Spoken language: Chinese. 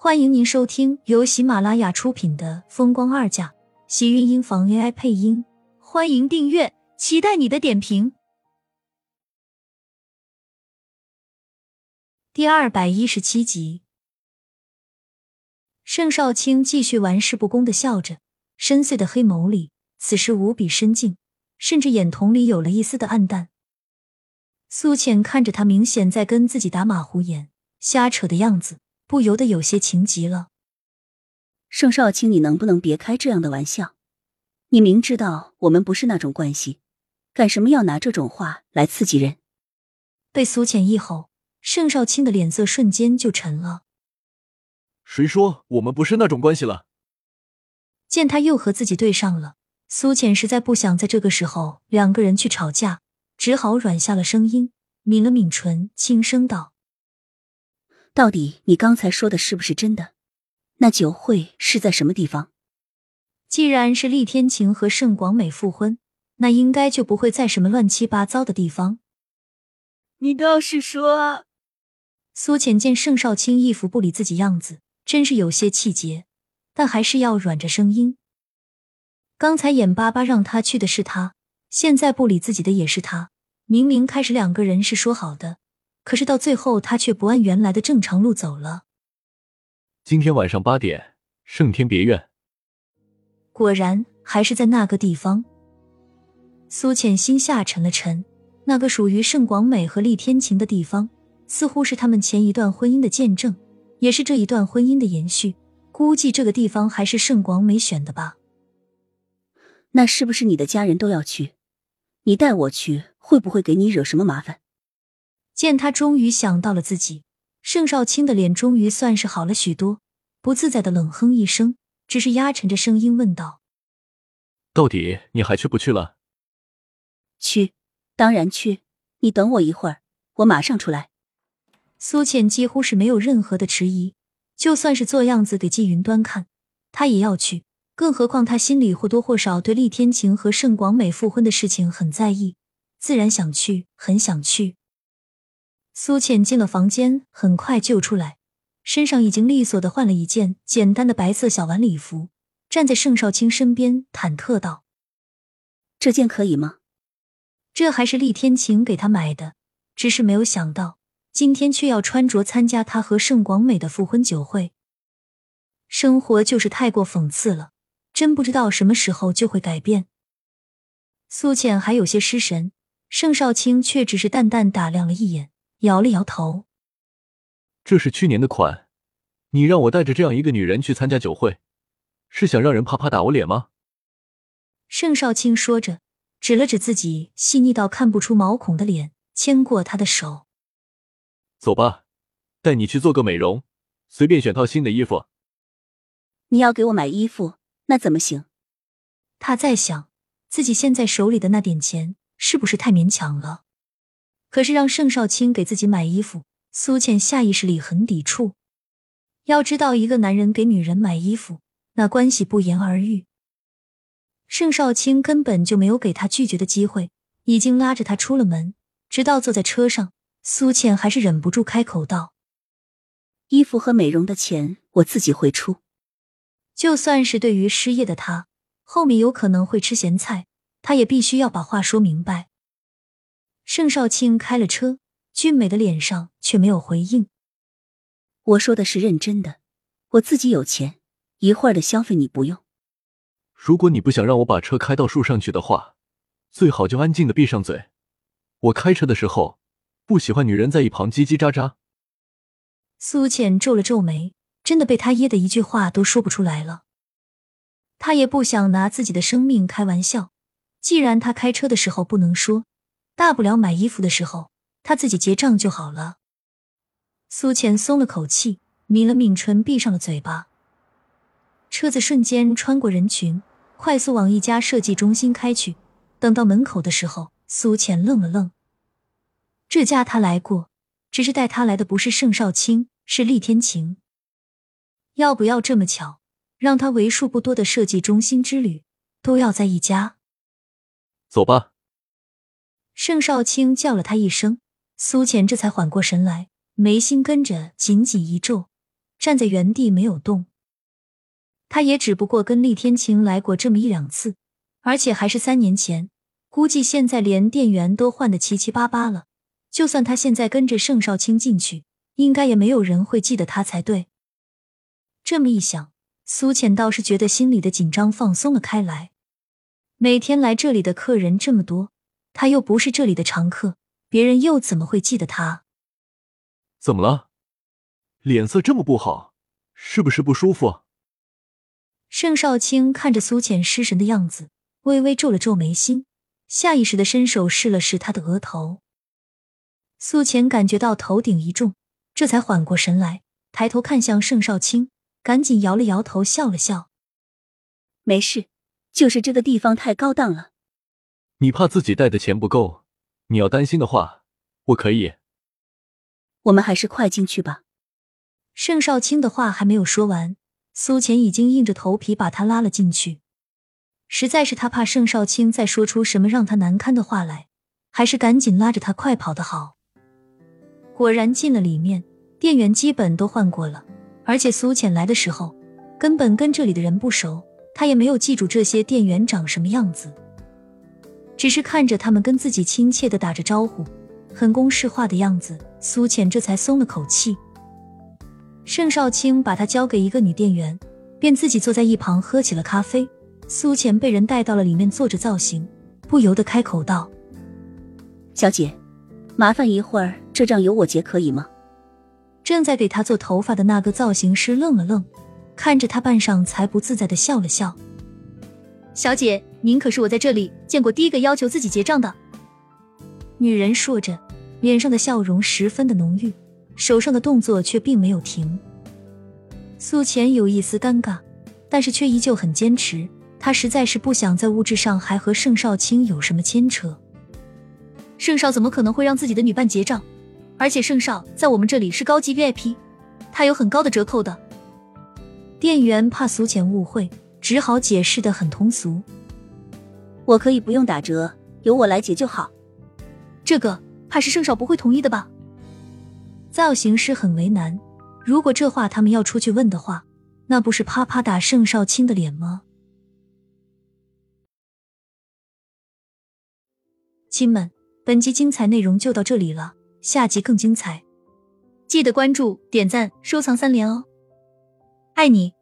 欢迎您收听由喜马拉雅出品的《风光二嫁》，喜运音房 AI 配音。欢迎订阅，期待你的点评。第二百一十七集，盛少卿继续玩世不恭的笑着，深邃的黑眸里此时无比深静，甚至眼瞳里有了一丝的暗淡。苏浅看着他，明显在跟自己打马虎眼、瞎扯的样子。不由得有些情急了，盛少卿，你能不能别开这样的玩笑？你明知道我们不是那种关系，干什么要拿这种话来刺激人？被苏浅一吼，盛少卿的脸色瞬间就沉了。谁说我们不是那种关系了？见他又和自己对上了，苏浅实在不想在这个时候两个人去吵架，只好软下了声音，抿了抿唇，轻声道。到底你刚才说的是不是真的？那酒会是在什么地方？既然是厉天晴和盛广美复婚，那应该就不会在什么乱七八糟的地方。你倒是说啊！苏浅见盛少卿一副不理自己样子，真是有些气结，但还是要软着声音。刚才眼巴巴让他去的是他，现在不理自己的也是他。明明开始两个人是说好的。可是到最后，他却不按原来的正常路走了。今天晚上八点，圣天别院。果然还是在那个地方。苏浅心下沉了沉，那个属于盛广美和厉天晴的地方，似乎是他们前一段婚姻的见证，也是这一段婚姻的延续。估计这个地方还是盛广美选的吧？那是不是你的家人都要去？你带我去，会不会给你惹什么麻烦？见他终于想到了自己，盛少卿的脸终于算是好了许多，不自在的冷哼一声，只是压沉着声音问道：“到底你还去不去了？”“去，当然去。你等我一会儿，我马上出来。”苏浅几乎是没有任何的迟疑，就算是做样子给季云端看，他也要去。更何况他心里或多或少对厉天晴和盛广美复婚的事情很在意，自然想去，很想去。苏浅进了房间，很快就出来，身上已经利索的换了一件简单的白色小晚礼服，站在盛少卿身边，忐忑道：“这件可以吗？”这还是厉天晴给他买的，只是没有想到今天却要穿着参加他和盛广美的复婚酒会。生活就是太过讽刺了，真不知道什么时候就会改变。苏浅还有些失神，盛少卿却只是淡淡打量了一眼。摇了摇头，这是去年的款。你让我带着这样一个女人去参加酒会，是想让人啪啪打我脸吗？盛少卿说着，指了指自己细腻到看不出毛孔的脸，牵过他的手：“走吧，带你去做个美容，随便选套新的衣服。”你要给我买衣服，那怎么行？他在想，自己现在手里的那点钱是不是太勉强了？可是让盛少卿给自己买衣服，苏倩下意识里很抵触。要知道，一个男人给女人买衣服，那关系不言而喻。盛少卿根本就没有给他拒绝的机会，已经拉着他出了门。直到坐在车上，苏倩还是忍不住开口道：“衣服和美容的钱我自己会出。就算是对于失业的他，后面有可能会吃咸菜，他也必须要把话说明白。”盛少卿开了车，俊美的脸上却没有回应。我说的是认真的，我自己有钱，一会儿的消费你不用。如果你不想让我把车开到树上去的话，最好就安静的闭上嘴。我开车的时候不喜欢女人在一旁叽叽喳喳。苏浅皱了皱眉，真的被他噎得一句话都说不出来了。他也不想拿自己的生命开玩笑，既然他开车的时候不能说。大不了买衣服的时候，他自己结账就好了。苏浅松了口气，抿了抿唇，闭上了嘴巴。车子瞬间穿过人群，快速往一家设计中心开去。等到门口的时候，苏浅愣了愣。这家他来过，只是带他来的不是盛少卿，是厉天晴。要不要这么巧，让他为数不多的设计中心之旅都要在一家？走吧。盛少卿叫了他一声，苏浅这才缓过神来，眉心跟着紧紧一皱，站在原地没有动。他也只不过跟厉天晴来过这么一两次，而且还是三年前。估计现在连店员都换得七七八八了。就算他现在跟着盛少卿进去，应该也没有人会记得他才对。这么一想，苏浅倒是觉得心里的紧张放松了开来。每天来这里的客人这么多，他又不是这里的常客，别人又怎么会记得他？怎么了？脸色这么不好，是不是不舒服？盛少卿看着苏浅失神的样子，微微皱了皱眉心，下意识的伸手试了试他的额头。苏浅感觉到头顶一重，这才缓过神来，抬头看向盛少卿，赶紧摇了摇头，笑了笑：“没事，就是这个地方太高档了。你怕自己带的钱不够？你要担心的话，我可以。我们还是快进去吧。”盛少卿的话还没有说完。苏浅已经硬着头皮把他拉了进去，实在是他怕盛少卿再说出什么让他难堪的话来，还是赶紧拉着他快跑的好。果然进了里面，店员基本都换过了，而且苏浅来的时候根本跟这里的人不熟，他也没有记住这些店员长什么样子，只是看着他们跟自己亲切的打着招呼，很公式化的样子，苏浅这才松了口气。盛少卿把他交给一个女店员，便自己坐在一旁喝起了咖啡。苏浅被人带到了里面做着造型，不由得开口道：“小姐，麻烦一会儿，这账由我结可以吗？”正在给他做头发的那个造型师愣了愣，看着他半晌才不自在的笑了笑：“小姐，您可是我在这里见过第一个要求自己结账的。”女人说着，脸上的笑容十分的浓郁。手上的动作却并没有停，苏浅有一丝尴尬，但是却依旧很坚持。她实在是不想在物质上还和盛少卿有什么牵扯。盛少怎么可能会让自己的女伴结账？而且盛少在我们这里是高级 VIP，他有很高的折扣的。店员怕苏浅误会，只好解释的很通俗：“我可以不用打折，由我来结就好。”这个怕是盛少不会同意的吧？造型师很为难，如果这话他们要出去问的话，那不是啪啪打盛少卿的脸吗？亲们，本集精彩内容就到这里了，下集更精彩，记得关注、点赞、收藏三连哦，爱你！